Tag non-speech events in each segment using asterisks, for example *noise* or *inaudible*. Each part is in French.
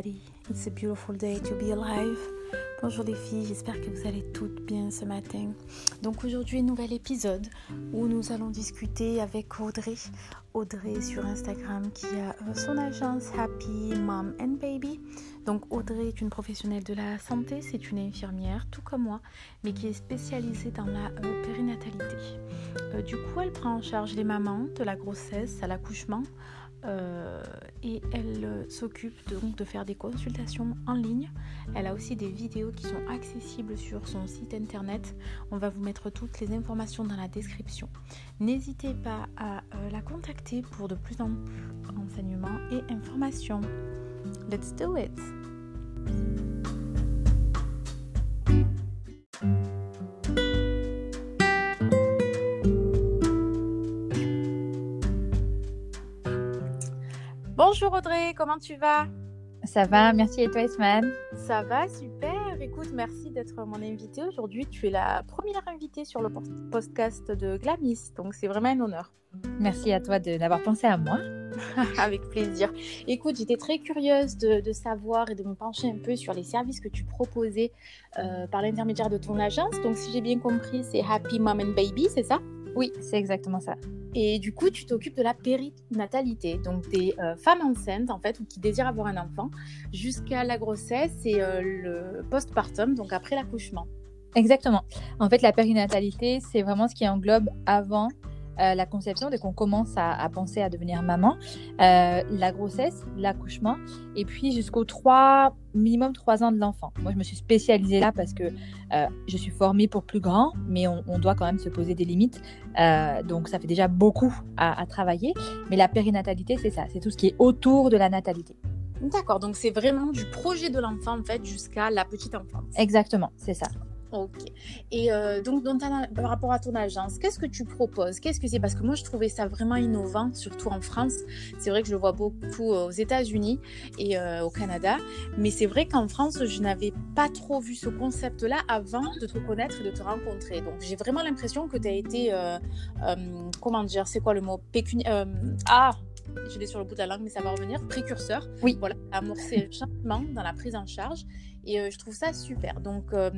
everybody. It's a beautiful day to be alive. Bonjour les filles, j'espère que vous allez toutes bien ce matin. Donc aujourd'hui, nouvel épisode où nous allons discuter avec Audrey. Audrey sur Instagram qui a son agence Happy Mom and Baby. Donc Audrey est une professionnelle de la santé, c'est une infirmière tout comme moi, mais qui est spécialisée dans la euh, périnatalité. Euh, du coup, elle prend en charge les mamans de la grossesse à l'accouchement euh, et elle euh, s'occupe donc de faire des consultations en ligne. Elle a aussi des vidéos qui sont accessibles sur son site internet. On va vous mettre toutes les informations dans la description. N'hésitez pas à euh, la contacter pour de plus en plus renseignements et informations. Let's do it! Bonjour Audrey, comment tu vas? Ça va, merci et toi Isman? Ça va, super. Écoute, merci d'être mon invitée aujourd'hui. Tu es la première invitée sur le podcast de Glamis, donc c'est vraiment un honneur. Merci à toi d'avoir pensé à moi. *laughs* Avec plaisir. Écoute, j'étais très curieuse de, de, savoir et de me pencher un peu sur les services que tu proposais euh, par l'intermédiaire de ton agence. Donc, si j'ai bien compris, c'est Happy Mom and Baby, c'est ça? Oui, c'est exactement ça. Et du coup, tu t'occupes de la périnatalité, donc des euh, femmes enceintes en fait ou qui désirent avoir un enfant jusqu'à la grossesse et euh, le postpartum, donc après l'accouchement. Exactement. En fait, la périnatalité, c'est vraiment ce qui englobe avant euh, la conception, dès qu'on commence à, à, penser à devenir maman, euh, la grossesse, l'accouchement, et puis jusqu'aux trois, minimum trois ans de l'enfant. Moi, je me suis spécialisée là parce que euh, je suis formée pour plus grand, mais on, on, doit quand même se poser des limites. Donc, ça fait déjà beaucoup à, à travailler. Mais la périnatalité, c'est ça, c'est tout ce qui est autour de la natalité. D'accord, donc c'est vraiment du projet de l'enfant en fait jusqu'à la petite enfance. Exactement, c'est ça. Ok. Et euh, donc, par rapport à ton agence, qu'est-ce que tu proposes? Qu'est-ce que c'est? Parce que moi, je trouvais ça vraiment innovant, surtout en France. C'est vrai que je le vois beaucoup aux États-Unis et euh, au Canada. Mais c'est vrai qu'en France, je n'avais pas trop vu ce concept-là avant de te connaître et de te rencontrer. Donc, j'ai vraiment l'impression que tu as été. Euh, comment dire C'est quoi le mot? Ah je l'ai sur le bout de la langue, mais ça va revenir. Précurseur. Oui. Voilà, amorcer *laughs* le changement dans la prise en charge. Et euh, je trouve ça super. Donc, euh,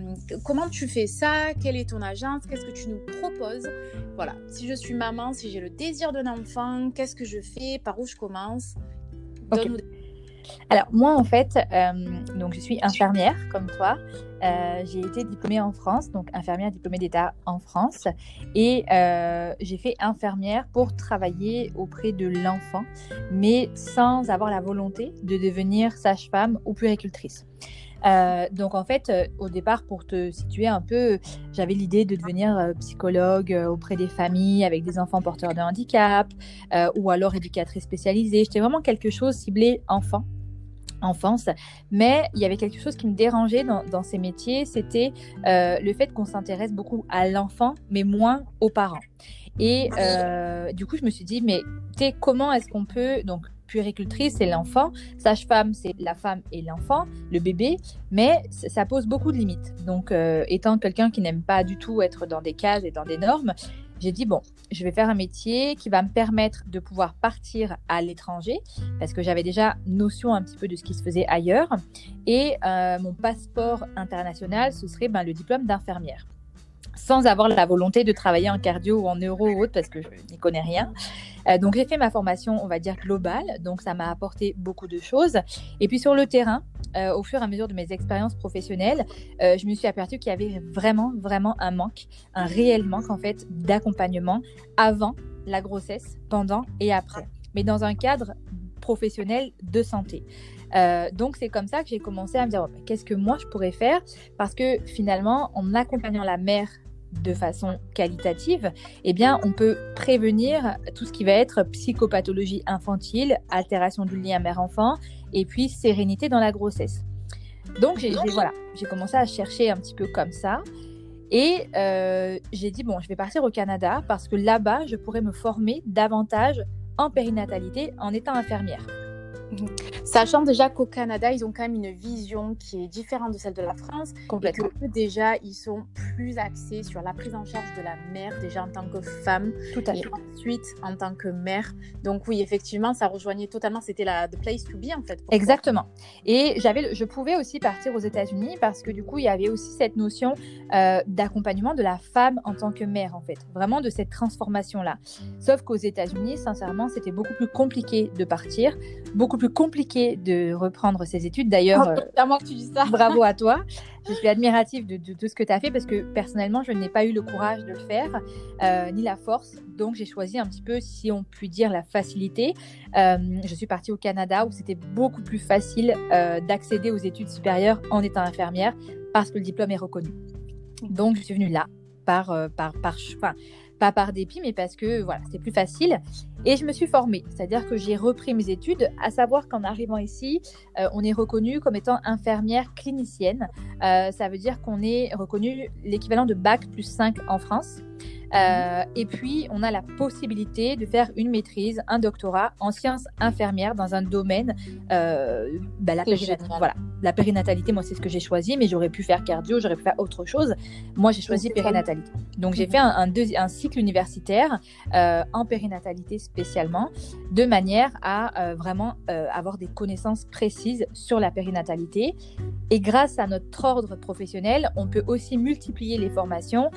comment tu fais ça? Quelle est ton agence? Qu'est-ce que tu nous proposes? Voilà. Si je suis maman, si j'ai le désir d'un enfant, qu'est-ce que je fais? Par où je commence? Donne-nous okay. Alors moi en fait, euh, donc je suis infirmière comme toi. Euh, j'ai été diplômée en France, donc infirmière diplômée d'État en France, et euh, j'ai fait infirmière pour travailler auprès de l'enfant, mais sans avoir la volonté de devenir sage-femme ou puéricultrice. Euh, donc en fait, euh, au départ, pour te situer un peu, j'avais l'idée de devenir euh, psychologue auprès des familles avec des enfants porteurs de handicap ou alors éducatrice spécialisée. J'étais vraiment quelque chose ciblé enfant enfance, mais il y avait quelque chose qui me dérangeait dans, ces métiers, c'était le fait qu'on s'intéresse beaucoup à l'enfant, mais moins aux parents. Et du coup, je me suis dit, mais comment est-ce qu'on peut, donc puéricultrice, c'est l'enfant, sage-femme, c'est la femme et l'enfant, le bébé, mais ça pose beaucoup de limites. Donc, euh, étant quelqu'un qui n'aime pas du tout être dans des cases et dans des normes, j'ai dit, bon, je vais faire un métier qui va me permettre de pouvoir partir à l'étranger, parce que j'avais déjà notion un petit peu de ce qui se faisait ailleurs. Et euh, mon passeport international, ce serait ben, le diplôme d'infirmière sans avoir la volonté de travailler en cardio ou en neuro ou autre parce que je n'y connais rien. Euh, donc j'ai fait ma formation, on va dire globale, donc ça m'a apporté beaucoup de choses. Et puis sur le terrain, euh, au fur et à mesure de mes expériences professionnelles, euh, je me suis aperçue qu'il y avait vraiment, vraiment un manque, un réel manque en fait d'accompagnement avant la grossesse, pendant et après, mais dans un cadre professionnel de santé. Donc c'est comme ça que j'ai commencé à me dire oh, qu'est-ce que moi je pourrais faire? Parce que finalement en accompagnant la mère de façon qualitative, eh bien, on peut prévenir tout ce qui va être psychopathologie infantile, altération du lien mère-enfant, et puis sérénité dans la grossesse. Donc, j'ai voilà, commencé à chercher un petit peu comme ça. Et euh, j'ai dit, bon, je vais partir au Canada parce que là-bas, je pourrais me former davantage en périnatalité en étant infirmière. Sachant déjà qu'au Canada, ils ont quand même une vision qui est différente de celle de la France. Complètement. Et que déjà, ils sont plus axés sur la prise en charge de la mère, déjà en tant que femme. Tout à et fait. ensuite en tant que mère. Donc oui, effectivement, ça rejoignait totalement. C'était la the place to be en fait. Exactement. Et j'avais, je pouvais aussi partir aux États-Unis parce que du coup, il y avait aussi cette notion euh, d'accompagnement de la femme en tant que mère, en fait, vraiment de cette transformation-là. Sauf qu'aux États-Unis, sincèrement, c'était beaucoup plus compliqué de partir, beaucoup plus compliqué de reprendre ses études. D'ailleurs, euh, C'est à moi que tu dis ça. bravo à toi. *laughs* Je suis admirative de, de tout ce que tu as fait parce que personnellement, je n'ai pas eu le courage de le faire, euh, ni la force. Donc, j'ai choisi un petit peu, si on peut dire, la facilité. Euh, je suis partie au Canada où c'était beaucoup plus facile euh, d'accéder aux études supérieures en étant infirmière parce que le diplôme est reconnu. Donc, je suis venue là par, euh, par, par, enfin, pas par dépit, mais parce que voilà, c'était plus facile. Et je me suis formée, c'est-à-dire que j'ai repris mes études, à savoir qu'en arrivant ici, euh, on est reconnu comme étant infirmière clinicienne. Euh, ça veut dire qu'on est reconnu l'équivalent de bac plus 5 en France. Euh, et puis, on a la possibilité de faire une maîtrise, un doctorat en sciences infirmières dans un domaine, euh, bah, la, C'est périnat- génial. voilà, la périnatalité. Moi, c'est ce que j'ai choisi, mais j'aurais pu faire cardio, j'aurais pu faire autre chose. Moi, j'ai choisi périnatalité. Donc, j'ai Mhm. fait un, un, deuxi- un cycle universitaire euh, en périnatalité spécialement, de manière à vraiment avoir des connaissances précises sur la périnatalité. Et grâce à notre ordre professionnel, on peut aussi multiplier les formations,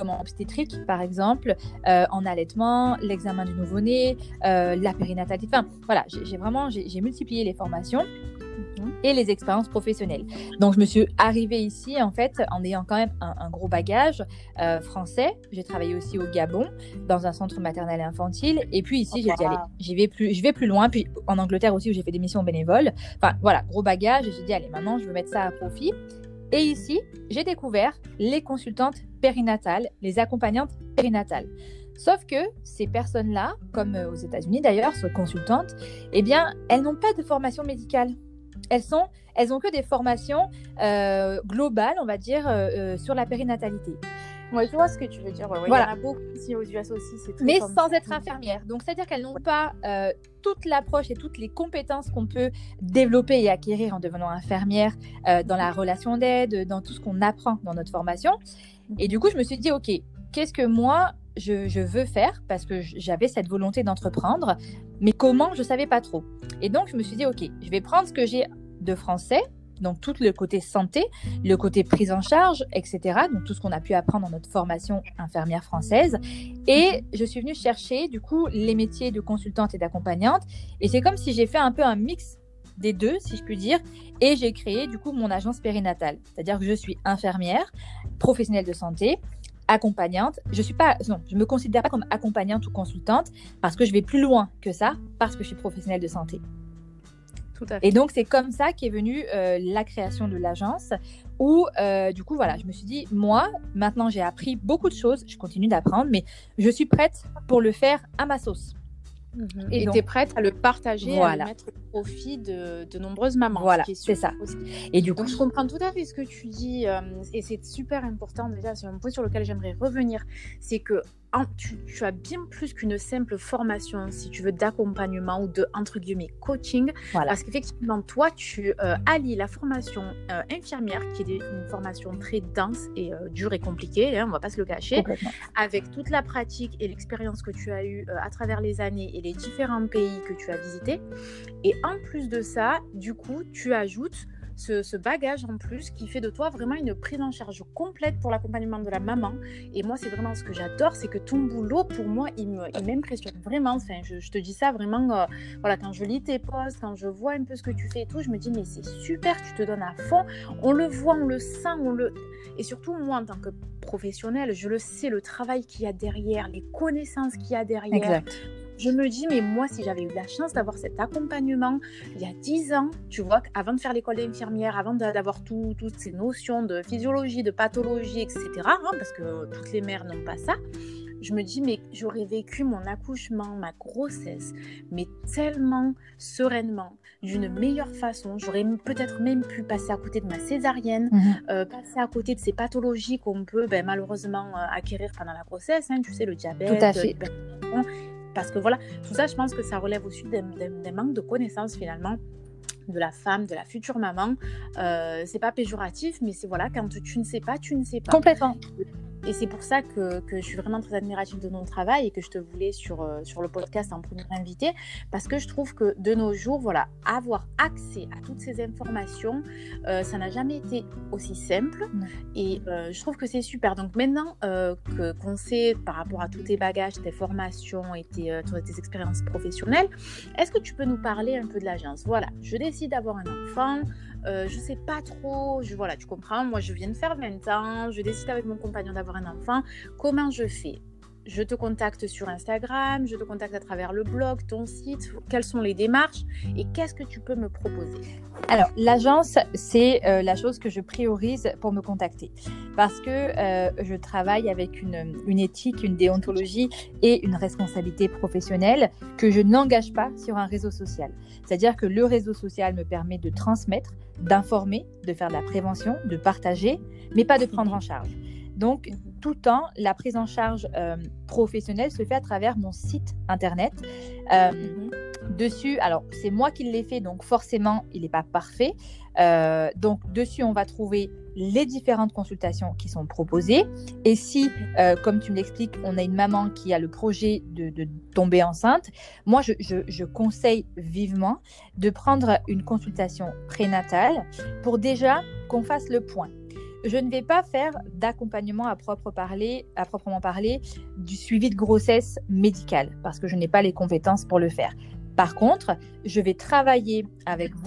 comme en obstétrique par exemple, euh, en allaitement, l'examen du nouveau-né, euh, la périnatalité. Enfin, voilà, j'ai vraiment j'ai multiplié les formations et les expériences professionnelles. Donc, je me suis arrivée ici, en fait, en ayant quand même un, un gros bagage euh, français. J'ai travaillé aussi au Gabon, dans un centre maternel et infantile. Et puis ici, j'ai dit, allez, j'y vais, plus, je vais plus loin. Puis en Angleterre aussi, où j'ai fait des missions bénévoles. Enfin, voilà, gros bagage. J'ai dit, allez, maintenant, je veux mettre ça à profit. Et ici, j'ai découvert les consultantes les accompagnantes périnatales. Sauf que ces personnes-là, comme euh, aux États-Unis d'ailleurs, ces consultantes, eh bien, elles n'ont pas de formation médicale. Elles sont, elles que des formations euh, globales, on va dire, euh, sur la périnatalité, Ouais, je vois ce que tu veux dire. Ouais, ouais. Voilà. Il y en a beaucoup ici aux US aussi. Très mais sans ça. être infirmières. Donc, c'est-à-dire qu'elles n'ont pas euh, toute l'approche et toutes les compétences qu'on peut développer et acquérir en devenant infirmière euh, dans la relation d'aide, dans tout ce qu'on apprend dans notre formation. Et du coup, je me suis dit, OK, qu'est-ce que moi, je, je veux faire? Parce que j'avais cette volonté d'entreprendre, mais comment, je ne savais pas trop. Et donc, je me suis dit, OK, je vais prendre ce que j'ai de français, donc tout le côté santé, le côté prise en charge, etc. Donc tout ce qu'on a pu apprendre dans notre formation infirmière française. Et je suis venue chercher, du coup, les métiers de consultante et d'accompagnante. Et c'est comme si j'ai fait un peu un mix des deux, si je puis dire, et j'ai créé du coup mon agence périnatale. C'est-à-dire que je suis infirmière, professionnelle de santé, accompagnante. Je suis pas, non, je me considère pas comme accompagnante ou consultante parce que je vais plus loin que ça, parce que je suis professionnelle de santé. Tout à fait. Et donc c'est comme ça qu'est venue euh, la création de l'agence, où euh, du coup voilà, je me suis dit moi maintenant j'ai appris beaucoup de choses, je continue d'apprendre, mais je suis prête pour le faire à ma sauce. Mhm. Et tu es prête à le partager, à Voilà. le mettre au profit de, de nombreuses mamans. Voilà, c'est ça. aussi. Et du coup, Donc je comprends tout à fait ce que tu dis euh, et c'est super important déjà, c'est un point sur lequel j'aimerais revenir, c'est que en- tu, tu as bien plus qu'une simple formation, si tu veux, d'accompagnement ou de, entre guillemets, coaching, voilà, parce qu'effectivement, toi, tu euh, allies la formation euh, infirmière, qui est une formation très dense et euh, dure et compliquée, hein, on va pas se le cacher, avec toute la pratique et l'expérience que tu as eue à travers les années et les différents pays que tu as visités. Et en plus de ça, du coup, tu ajoutes ce, bagage en plus qui fait de toi vraiment une prise en charge complète pour l'accompagnement de la maman. Et moi, c'est vraiment ce que j'adore, c'est que ton boulot, pour moi, il m'impressionne vraiment. Enfin, je, je te dis ça vraiment, euh, voilà, quand je lis tes posts, quand je vois un peu ce que tu fais et tout, je me dis, mais c'est super, tu te donnes à fond. On le voit, on le sent, on le... Et surtout, moi, en tant que professionnelle, je le sais, le travail qu'il y a derrière, les connaissances qu'il y a derrière. Exact. Je me dis, mais moi, si j'avais eu la chance d'avoir cet accompagnement il y a 10 ans, tu vois, avant de faire l'école d'infirmière, avant d'avoir tout- toutes ces notions de physiologie, de pathologie, etc., hein, parce que toutes les mères n'ont pas ça, je me dis, mais j'aurais vécu mon accouchement, ma grossesse, mais tellement sereinement, d'une meilleure façon. J'aurais peut-être même pu passer à côté de ma césarienne, Mhm. euh, passer à côté de ces pathologies qu'on peut ben, malheureusement euh, acquérir pendant la grossesse, hein, tu sais, le diabète, Tout à fait. Parce que voilà, tout ça, je pense que ça relève aussi des, manques de connaissances finalement de la femme, de la future maman. Euh, c'est pas péjoratif, mais c'est voilà, quand tu ne sais pas, tu ne sais pas. Complètement. Et c'est pour ça que, que, je suis vraiment très admirative de ton travail et que je te voulais sur, euh, sur le podcast en premier invité parce que je trouve que de nos jours, voilà, avoir accès à toutes ces informations, euh, ça n'a jamais été aussi simple et euh, je trouve que c'est super. Donc maintenant que qu'on sait par rapport à tous tes bagages, tes formations et tes, tes expériences professionnelles, est-ce que tu peux nous parler un peu de l'agence? Voilà, je décide d'avoir un enfant. Euh, je sais pas trop, voilà, tu comprends, moi je viens de faire 20 ans, je décide avec mon compagnon d'avoir un enfant, comment je fais? Je te contacte sur Instagram, je te contacte à travers le blog, ton site, quelles sont les démarches? Et qu'est-ce que tu peux me proposer? Alors, l'agence, c'est euh, la chose que je priorise pour me contacter. Parce que euh, je travaille avec une, éthique, une déontologie et une responsabilité professionnelle que je n'engage pas sur un réseau social. C'est-à-dire que le réseau social me permet de transmettre, d'informer, de faire de la prévention, de partager, mais pas de *laughs* prendre en charge. Donc, mhm. tout le temps, la prise en charge euh, professionnelle se fait à travers mon site internet. Euh, mhm. Dessus, alors c'est moi qui l'ai fait, donc forcément, il n'est pas parfait. Euh, donc, dessus, on va trouver les différentes consultations qui sont proposées. Et si, comme tu me l'expliques, on a une maman qui a le projet de, tomber enceinte, moi, je, conseille vivement de prendre une consultation prénatale pour déjà qu'on fasse le point je ne vais pas faire d'accompagnement à, parler, à proprement parler du suivi de grossesse médicale parce que je n'ai pas les compétences pour le faire. Par contre, je vais travailler avec vous.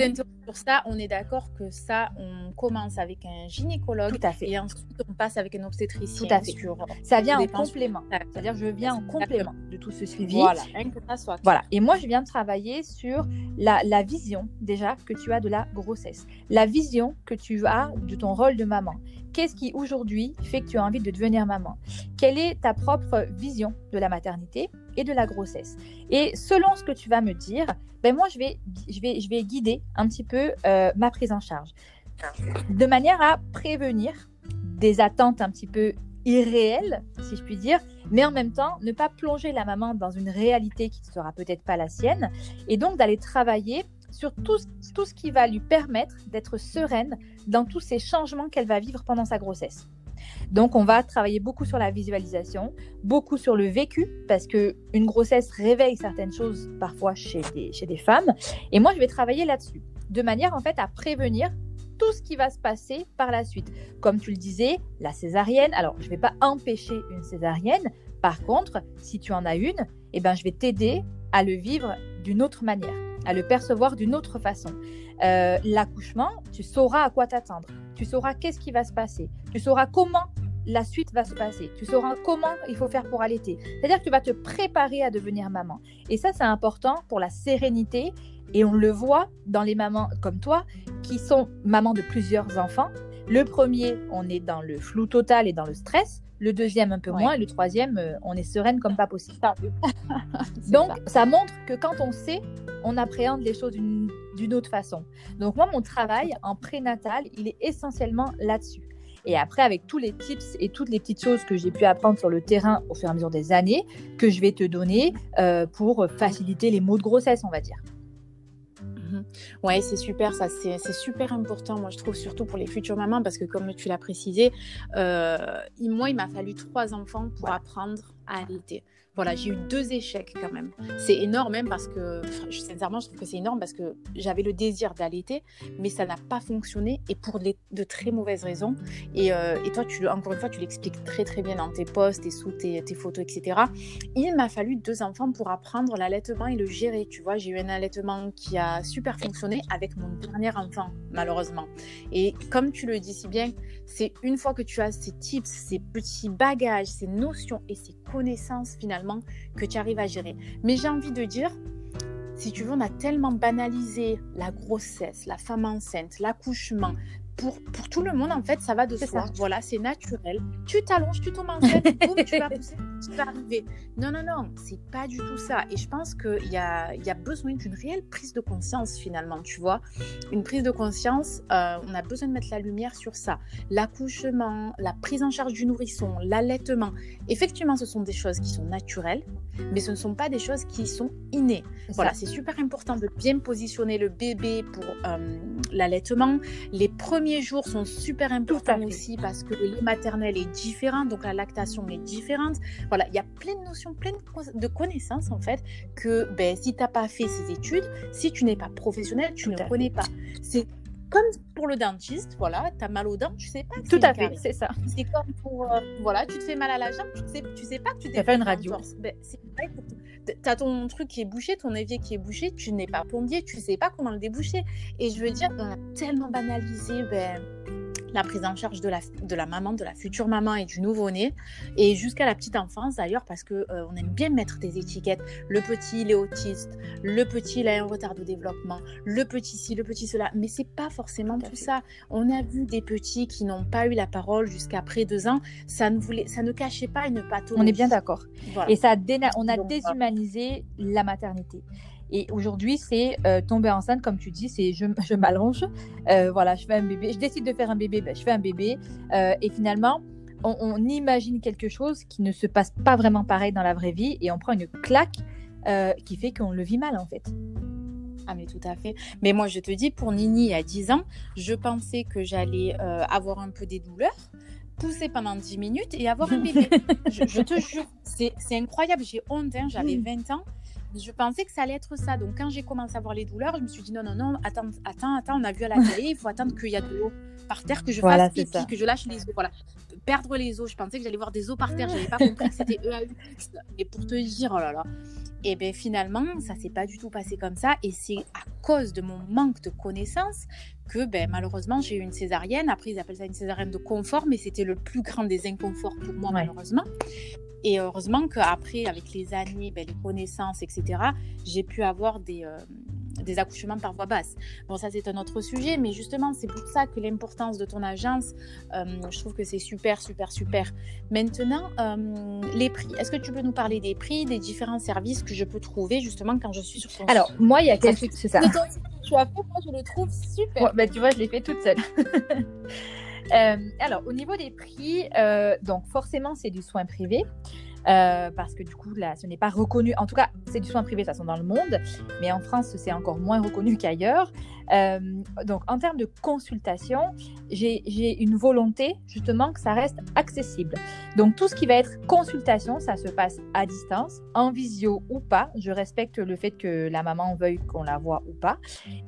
Pour ça, on est d'accord que ça, on commence avec un gynécologue Tout à fait. et ensuite on passe avec un obstétricien. Tout à fait. ça vient en complément. C'est-à-dire je viens en complément de tout ce suivi. Voilà. Voilà. Et moi, je viens de travailler sur la, la vision déjà que tu as de la grossesse, la vision que tu as de ton rôle de maman. Qu'est-ce qui aujourd'hui fait que tu as envie de devenir maman? Quelle est ta propre vision de la maternité et de la grossesse? Et selon ce que tu vas me dire, ben moi je vais, je vais, je vais guider un petit peu euh, ma prise en charge de manière à prévenir des attentes un petit peu irréelles, si je puis dire, mais en même temps ne pas plonger la maman dans une réalité qui ne sera peut-être pas la sienne, et donc d'aller travailler sur tout, tout ce qui va lui permettre d'être sereine dans tous ces changements qu'elle va vivre pendant sa grossesse. Donc, on va travailler beaucoup sur la visualisation, beaucoup sur le vécu, parce que une grossesse réveille certaines choses parfois chez des, chez des femmes. Et moi, je vais travailler là-dessus, de manière en fait à prévenir tout ce qui va se passer par la suite. Comme tu le disais, la césarienne. Alors, je ne vais pas empêcher une césarienne. Par contre, si tu en as une, eh ben, je vais t'aider à le vivre d'une autre manière à le percevoir d'une autre façon. Euh, l'accouchement, tu sauras à quoi t'attendre. Tu sauras qu'est-ce qui va se passer. Tu sauras comment la suite va se passer. Tu sauras comment il faut faire pour allaiter. C'est-à-dire que tu vas te préparer à devenir maman. Et ça, c'est important pour la sérénité. Et on le voit dans les mamans comme toi qui sont mamans de plusieurs enfants. Le premier, on est dans le flou total et dans le stress. Le deuxième, un peu moins. Et le troisième, euh, on est sereine comme pas possible. *laughs* Donc, ça. montre que quand on sait, on appréhende les choses d'une autre façon. Donc, moi, mon travail en prénatal, il est essentiellement là-dessus. Et après, avec tous les tips et toutes les petites choses que j'ai pu apprendre sur le terrain au fur et à mesure des années, que je vais te donner euh, pour faciliter les mots de grossesse, on va dire. Ouais, c'est super, ça, c'est super important, moi je trouve, surtout pour les futures mamans, parce que comme tu l'as précisé, euh, moi il m'a fallu trois enfants pour apprendre à allaiter voilà, j'ai eu deux échecs quand même. C'est énorme même parce que, sincèrement, je trouve que c'est énorme parce que j'avais le désir d'allaiter, mais ça n'a pas fonctionné et pour de très mauvaises raisons. Et, euh, et, toi, tu, encore une fois, tu l'expliques très très bien dans tes posts et sous tes, tes photos, etc. Il m'a fallu deux enfants pour apprendre l'allaitement et le gérer. Tu vois, j'ai eu un allaitement qui a super fonctionné avec mon dernier enfant, malheureusement. Et comme tu le dis si bien, c'est une fois que tu as ces tips, ces petits bagages, ces notions et ces connaissances finalement que tu arrives à gérer. Mais j'ai envie de dire, si tu veux, on a tellement banalisé la grossesse, la femme enceinte, l'accouchement. Pour, pour tout le monde, en fait, ça va de soi. Voilà, c'est naturel. Tu t'allonges, tu tombes enceinte, *laughs* boum, tu vas pousser. qui va arriver. Non, non, non, c'est pas du tout ça. Et je pense qu'il y a, y a besoin d'une réelle prise de conscience finalement, tu vois. Une prise de conscience, euh, on a besoin de mettre la lumière sur ça. L'accouchement, la prise en charge du nourrisson, l'allaitement. Effectivement, ce sont des choses qui sont naturelles, mais ce ne sont pas des choses qui sont innées. Voilà, c'est super important de bien positionner le bébé pour euh, l'allaitement. Les premiers jours sont super importants aussi parce que le lait maternel est différent, donc la lactation est différente. Voilà, il y a plein de notions, plein de connaissances en fait que ben, si tu n'as pas fait ces études, si tu n'es pas professionnel, tu ne connais pas. C'est comme pour le dentiste, voilà, tu as mal aux dents, tu sais pas que Tout à fait, c'est ça. C'est comme pour, euh, voilà, tu te fais mal à la jambe, tu sais, tu sais pas que tu t'es fait une radio. Ben, tu as ton truc qui est bouché, ton évier qui est bouché, tu n'es pas plombier, tu sais pas comment le déboucher. Et je veux dire, on a tellement banalisé ben, la prise en charge de la, de la maman, de la future maman et du nouveau-né, et jusqu'à la petite enfance d'ailleurs, parce qu'on euh, on aime bien mettre des étiquettes. Le petit, il est autiste, le petit, il a un retard de développement, le petit ci, le petit cela, mais c'est pas forcément tout, ça. On a vu des petits qui n'ont pas eu la parole jusqu'à près deux ans, ça ne, voulait, ça ne cachait pas une pathologie. On est bien d'accord. Et ça on a déshumanisé la maternité. Et aujourd'hui, c'est euh, tomber enceinte, comme tu dis, c'est je, *laughs* je m'allonge, euh, voilà, je fais un bébé, je décide de faire un bébé, ben, je fais un bébé. Euh, et finalement, on, imagine quelque chose qui ne se passe pas vraiment pareil dans la vraie vie et on prend une claque qui fait qu'on le vit mal en fait. Ah mais tout à fait. Mais moi je te dis, pour Nini à 10 ans, je pensais que j'allais avoir un peu des douleurs, pousser pendant 10 minutes et avoir un bébé. *laughs* je, te jure, c'est incroyable, j'ai honte, hein, j'avais 20 ans je pensais que ça allait être ça. Donc, quand j'ai commencé à voir les douleurs, je me suis dit non, non, non, attends, attends, attends, on a vu à la télé, il faut attendre qu'il y a de l'eau par terre, que je fasse pipi, que je lâche les os. Voilà. Perdre les os. Je pensais que j'allais voir des os par terre. Je n'avais pas compris que c'était EAU. Et pour te dire, oh là là. Et bien finalement, ça s'est pas du tout passé comme ça. Et c'est à cause de mon manque de connaissances que ben, malheureusement j'ai eu une césarienne. Après, ils appellent ça une césarienne de confort, mais c'était le plus grand des inconforts pour moi, malheureusement. Et heureusement qu'après, avec les années, ben, les connaissances, etc., j'ai pu avoir des, euh, des accouchements par voie basse. Bon, ça, c'est un autre sujet, mais justement, c'est pour ça que l'importance de ton agence, euh, je trouve que c'est super, super, super. Maintenant, euh, les prix. Est-ce que tu peux nous parler des prix, des différents services que je peux trouver justement quand je suis sur ton Alors, moi, il y a quelque chose, c'est ça. Tu as fait, moi, je le trouve super. ben, tu vois, je l'ai fait toute seule. *laughs* Euh, alors, au niveau des prix, euh, donc forcément, c'est du soin privé. Euh, parce que du coup, là, ce n'est pas reconnu. En tout cas, c'est du soin privé de toute façon dans le monde, mais en France, c'est encore moins reconnu *laughs* qu'ailleurs. Euh, donc, en termes de consultation, j'ai une volonté justement que ça reste accessible. Donc, tout ce qui va être consultation, ça se passe à distance, en visio ou pas. Je respecte le fait que la maman veuille qu'on la voit ou pas.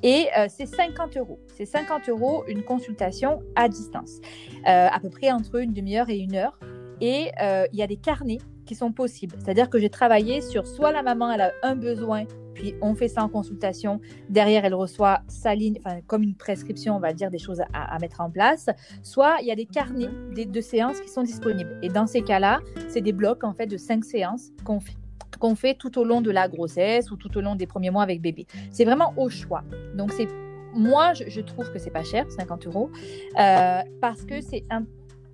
Et euh, c'est 50 euros. C'est 50 euros une consultation à distance, à peu près entre une demi-heure et une heure. Et il y a des carnets qui sont possibles. C'est-à-dire que j'ai travaillé sur soit la maman, elle a un besoin, puis on fait ça en consultation. Derrière, elle reçoit sa ligne, enfin, comme une prescription, on va dire, des choses à, mettre en place. Soit il y a des carnets de séances qui sont disponibles. Et dans ces cas-là, c'est des blocs, en fait, de cinq séances qu'on fait qu'on fait tout au long de la grossesse ou tout au long des premiers mois avec bébé. C'est vraiment au choix. Donc c'est moi je, trouve que c'est pas cher, 50 euros, euh, parce que c'est un.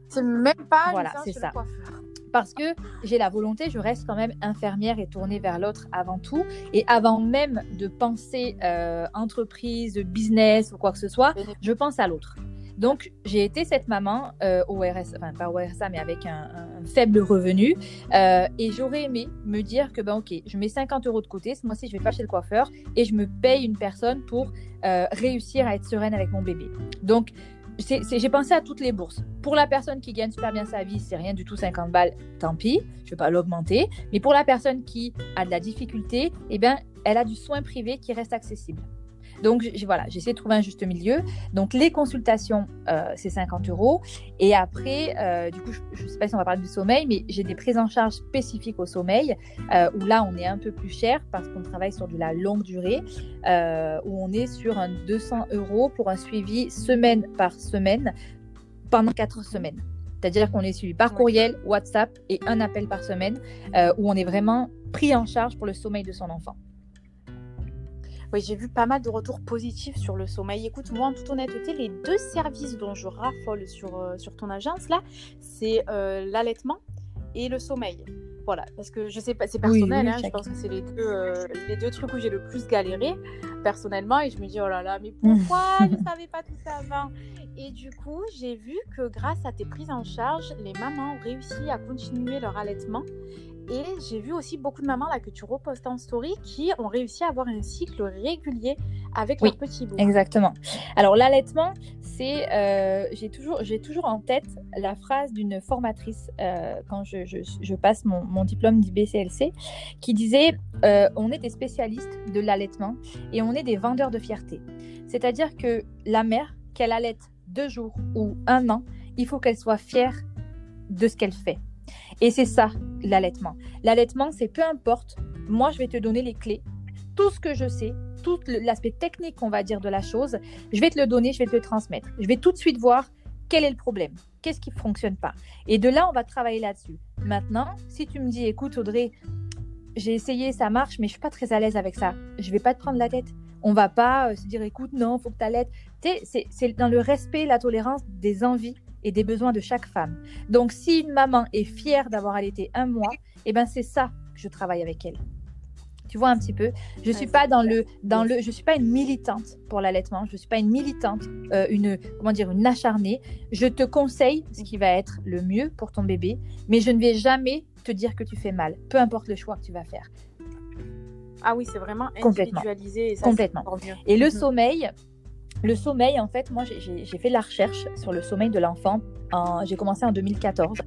C'est même pas. Voilà, c'est ça parce que j'ai la volonté, je reste quand même infirmière et tournée vers l'autre avant tout. Et avant même de penser euh, entreprise, business ou quoi que ce soit, je pense à l'autre. Donc, j'ai été cette maman euh, au RSA, enfin pas au RSA, mais avec un, faible revenu. Euh, et j'aurais aimé me dire que, ben ok, je mets 50 euros de côté, ce mois-ci, je vais pas chez le coiffeur et je me paye une personne pour réussir à être sereine avec mon bébé. Donc, j'ai pensé à toutes les bourses. Pour la personne qui gagne super bien sa vie, c'est rien du tout 50 balles, tant pis, je ne vais pas l'augmenter. Mais pour la personne qui a de la difficulté, eh bien, elle a du soin privé qui reste accessible. Donc voilà, j'essaie de trouver un juste milieu. Donc les consultations, euh, c'est 50 euros. Et après, euh, du coup, je ne sais pas si on va parler du sommeil, mais j'ai des prises en charge spécifiques au sommeil, euh, où là, on est un peu plus cher parce qu'on travaille sur de la longue durée, où on est sur un 200 euros pour un suivi semaine par semaine pendant 4 semaines. C'est-à-dire qu'on est suivi par courriel, WhatsApp et un appel par semaine, où on est vraiment pris en charge pour le sommeil de son enfant. Oui, j'ai vu pas mal de retours positifs sur le sommeil. Écoute, moi, en toute honnêteté, les deux services dont je raffole sur, euh, sur ton agence, là, c'est euh, l'allaitement et le sommeil. Voilà, parce que je sais pas, c'est personnel, hein, je pense que c'est les deux, euh, les deux trucs où j'ai le plus galéré personnellement et je me dis oh là là, mais pourquoi je *laughs* savais pas tout ça avant? Et du coup, j'ai vu que grâce à tes prises en charge, les mamans ont réussi à continuer leur allaitement et j'ai vu aussi beaucoup de mamans là que tu repostes en story qui ont réussi à avoir un cycle régulier avec leur petit bout. Exactement. Alors l'allaitement, c'est euh, j'ai toujours j'ai toujours en tête la phrase d'une formatrice euh, quand je, je, passe mon, mon diplôme d'IBCLC qui disait euh, on est des spécialistes de l'allaitement et on est des vendeurs de fierté. C'est-à-dire que la mère qu'elle allaite deux jours ou un an, il faut qu'elle soit fière de ce qu'elle fait. Et c'est ça, l'allaitement. L'allaitement, c'est peu importe, moi je vais te donner les clés, tout ce que je sais, tout l'aspect technique, on va dire, de la chose, je vais te le donner, je vais te le transmettre. Je vais tout de suite voir quel est le problème, qu'est-ce qui ne fonctionne pas. Et de là, on va travailler là-dessus. Maintenant, si tu me dis, écoute Audrey, j'ai essayé, ça marche, mais je suis pas très à l'aise avec ça, je vais pas te prendre la tête. On va pas euh, se dire, écoute, non, faut que tu allaites. C'est dans le respect, la tolérance des envies et des besoins de chaque femme. Donc, si une maman est fière d'avoir allaité un mois, eh ben, c'est ça que je travaille avec elle. Tu vois un petit peu? Je suis pas dans le dans le je suis pas une militante pour l'allaitement. Je suis pas une militante, euh, une comment dire une acharnée. Je te conseille ce qui va être le mieux pour ton bébé, mais je ne vais jamais te dire que tu fais mal, peu importe le choix que tu vas faire. Ah oui, c'est vraiment individualisé. Complètement. Et, et le mhm. sommeil, le sommeil, en fait, moi, j'ai fait de la recherche sur le sommeil de l'enfant. J'ai commencé en 2014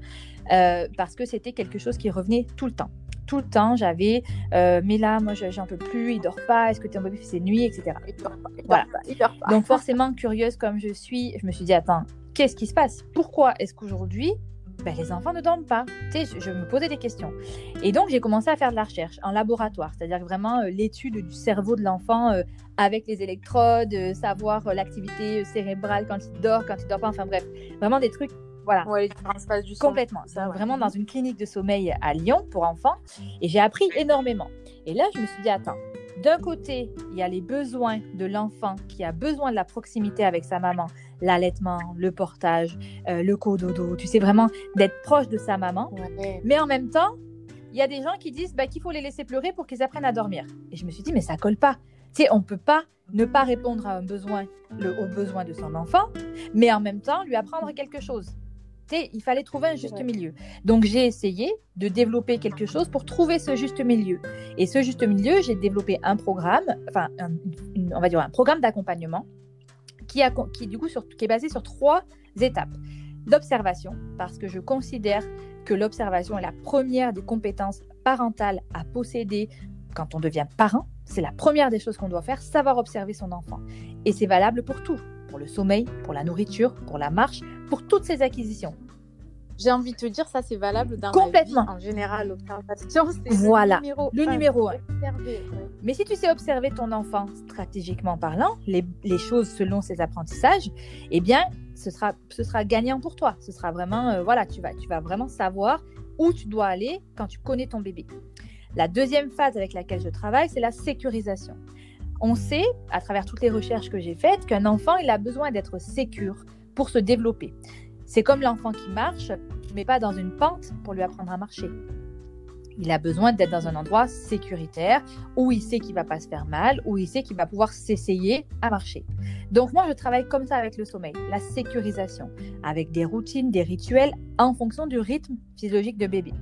euh, parce que c'était quelque chose qui revenait tout le temps. Tout le temps, j'avais, euh, mais là, moi, j'en peux plus, il dort pas, est-ce que tu es en bébé ses nuits, etc. Il dort pas, il voilà. dort pas. Donc, forcément, curieuse comme je suis, je me suis dit, attends, qu'est-ce qui se passe? Pourquoi est-ce qu'aujourd'hui, ben, les enfants ne dorment pas. Tu sais, je, me posais des questions. Et donc, j'ai commencé à faire de la recherche en laboratoire, c'est-à-dire vraiment euh, l'étude du cerveau de l'enfant euh, avec les électrodes, euh, savoir l'activité cérébrale quand il dort, quand il dort pas, enfin bref, vraiment des trucs. Voilà. Ouais, les du Complètement. C'est vraiment dans une clinique de sommeil à Lyon pour enfants. Et j'ai appris énormément. Et là, je me suis dit, attends, d'un côté, il y a les besoins de l'enfant qui a besoin de la proximité avec sa maman, l'allaitement, le portage, euh, le cododo, tu sais vraiment d'être proche de sa maman. Mais en même temps, il y a des gens qui disent bah, qu'il faut les laisser pleurer pour qu'ils apprennent à dormir. Et je me suis dit, mais ça colle pas. Tu sais, on peut pas ne pas répondre à un besoin, le, aux besoins de son enfant, mais en même temps lui apprendre quelque chose il fallait trouver un juste milieu. Donc j'ai essayé de développer quelque chose pour trouver ce juste milieu. Et ce juste milieu, j'ai développé un programme, enfin, on va dire un programme d'accompagnement qui, a, qui, du coup, sur, qui est basé sur trois étapes. L'observation, parce que je considère que l'observation est la première des compétences parentales à posséder quand on devient parent. C'est la première des choses qu'on doit faire, savoir observer son enfant. Et c'est valable pour tout, pour le sommeil, pour la nourriture, pour la marche, pour toutes ces acquisitions. J'ai envie de te dire, ça c'est valable dans Complètement. en général. L'observation, c'est voilà. le numéro, le Mais si tu sais observer ton enfant stratégiquement parlant, les, les, choses selon ses apprentissages, eh bien, ce sera, ce sera gagnant pour toi. Ce sera vraiment, euh, voilà, tu vas, tu vas vraiment savoir où tu dois aller quand tu connais ton bébé. La deuxième phase avec laquelle je travaille, c'est la sécurisation. On sait, à travers toutes les recherches que j'ai faites, qu'un enfant, il a besoin d'être sécure pour se développer. C'est comme l'enfant qui marche, mais pas dans une pente pour lui apprendre à marcher. Il a besoin d'être dans un endroit sécuritaire où il sait qu'il va pas se faire mal, où il sait qu'il va pouvoir s'essayer à marcher. Donc moi, je travaille comme ça avec le sommeil, la sécurisation, avec des routines, des rituels en fonction du rythme physiologique de bébé.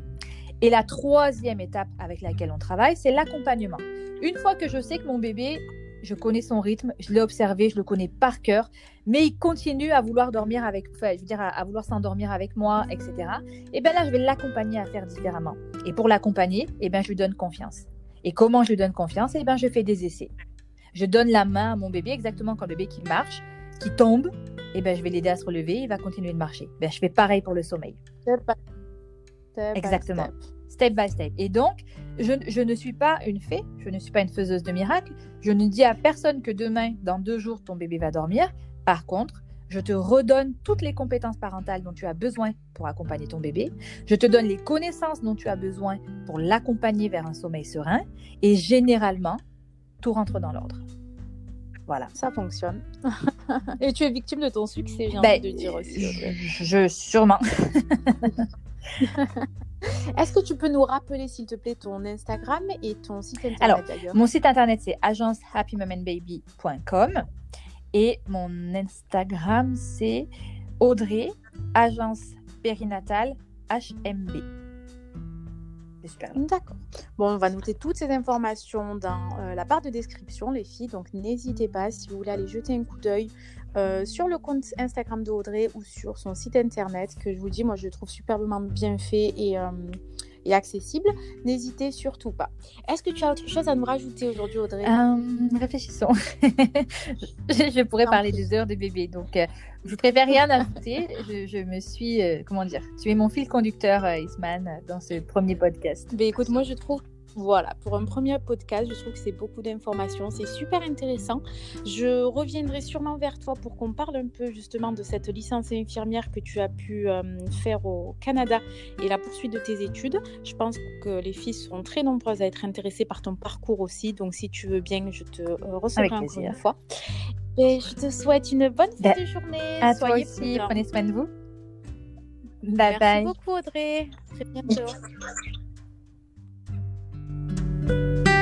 Et la troisième étape avec laquelle on travaille, c'est l'accompagnement. Une fois que je sais que mon bébé, je connais son rythme, je l'ai observé, je le connais par cœur, mais il continue à vouloir dormir avec, enfin, je veux dire, à, vouloir s'endormir avec moi, etc. Et bien là, je vais l'accompagner à faire différemment. Et pour l'accompagner, et ben, je lui donne confiance. Et comment je lui donne confiance? Et ben, je fais des essais. Je donne la main à mon bébé exactement comme le bébé qui marche, qui tombe. Et ben, je vais l'aider à se relever, il va continuer de marcher. Ben, je fais pareil pour le sommeil. Exactement. Step by step. Et donc, je, je, ne suis pas une fée, je ne suis pas une faiseuse de miracles. Je ne dis à personne que demain, dans deux jours, ton bébé va dormir. Par contre, je te redonne toutes les compétences parentales dont tu as besoin pour accompagner ton bébé. Je te donne les connaissances dont tu as besoin pour l'accompagner vers un sommeil serein. Et généralement, tout rentre dans l'ordre. Voilà. Ça fonctionne. *laughs* Et tu es victime de ton succès, j'ai ben, envie de dire aussi. Je, je sûrement. *laughs* *laughs* Est-ce que tu peux nous rappeler, s'il te plaît, ton Instagram et ton site internet Alors, mon site internet, c'est agencehappymomentbaby.com et mon Instagram, c'est Audrey, agence périnatale HMB. D'accord. Bon, on va noter toutes ces informations dans euh, la barre de description, les filles. Donc, n'hésitez pas si vous voulez aller jeter un coup d'œil euh, sur le compte Instagram d'Audrey ou sur son site internet, que je vous dis, moi, je le trouve superbement bien fait et, euh, et accessible. N'hésitez surtout pas. Est-ce que tu as autre chose à nous rajouter aujourd'hui, Audrey? Réfléchissons. *laughs* je, pourrais parler des heures de bébé, donc je préfère rien ajouter. Je, me suis, comment dire, tu es mon fil conducteur, Isman, dans ce premier podcast. Mais ben, écoute, moi, je trouve voilà, pour un premier podcast, je trouve que c'est beaucoup d'informations, c'est super intéressant. Je reviendrai sûrement vers toi pour qu'on parle un peu justement de cette licence infirmière que tu as pu euh, faire au Canada et la poursuite de tes études. Je pense que les filles seront très nombreuses à être intéressées par ton parcours aussi, donc si tu veux bien, je te euh, recevrai encore une fois. Et je te souhaite une bonne fin de journée. À Soyez toi aussi, prenez soin de vous. Bye Merci beaucoup Audrey. À très bientôt. *laughs* Bye.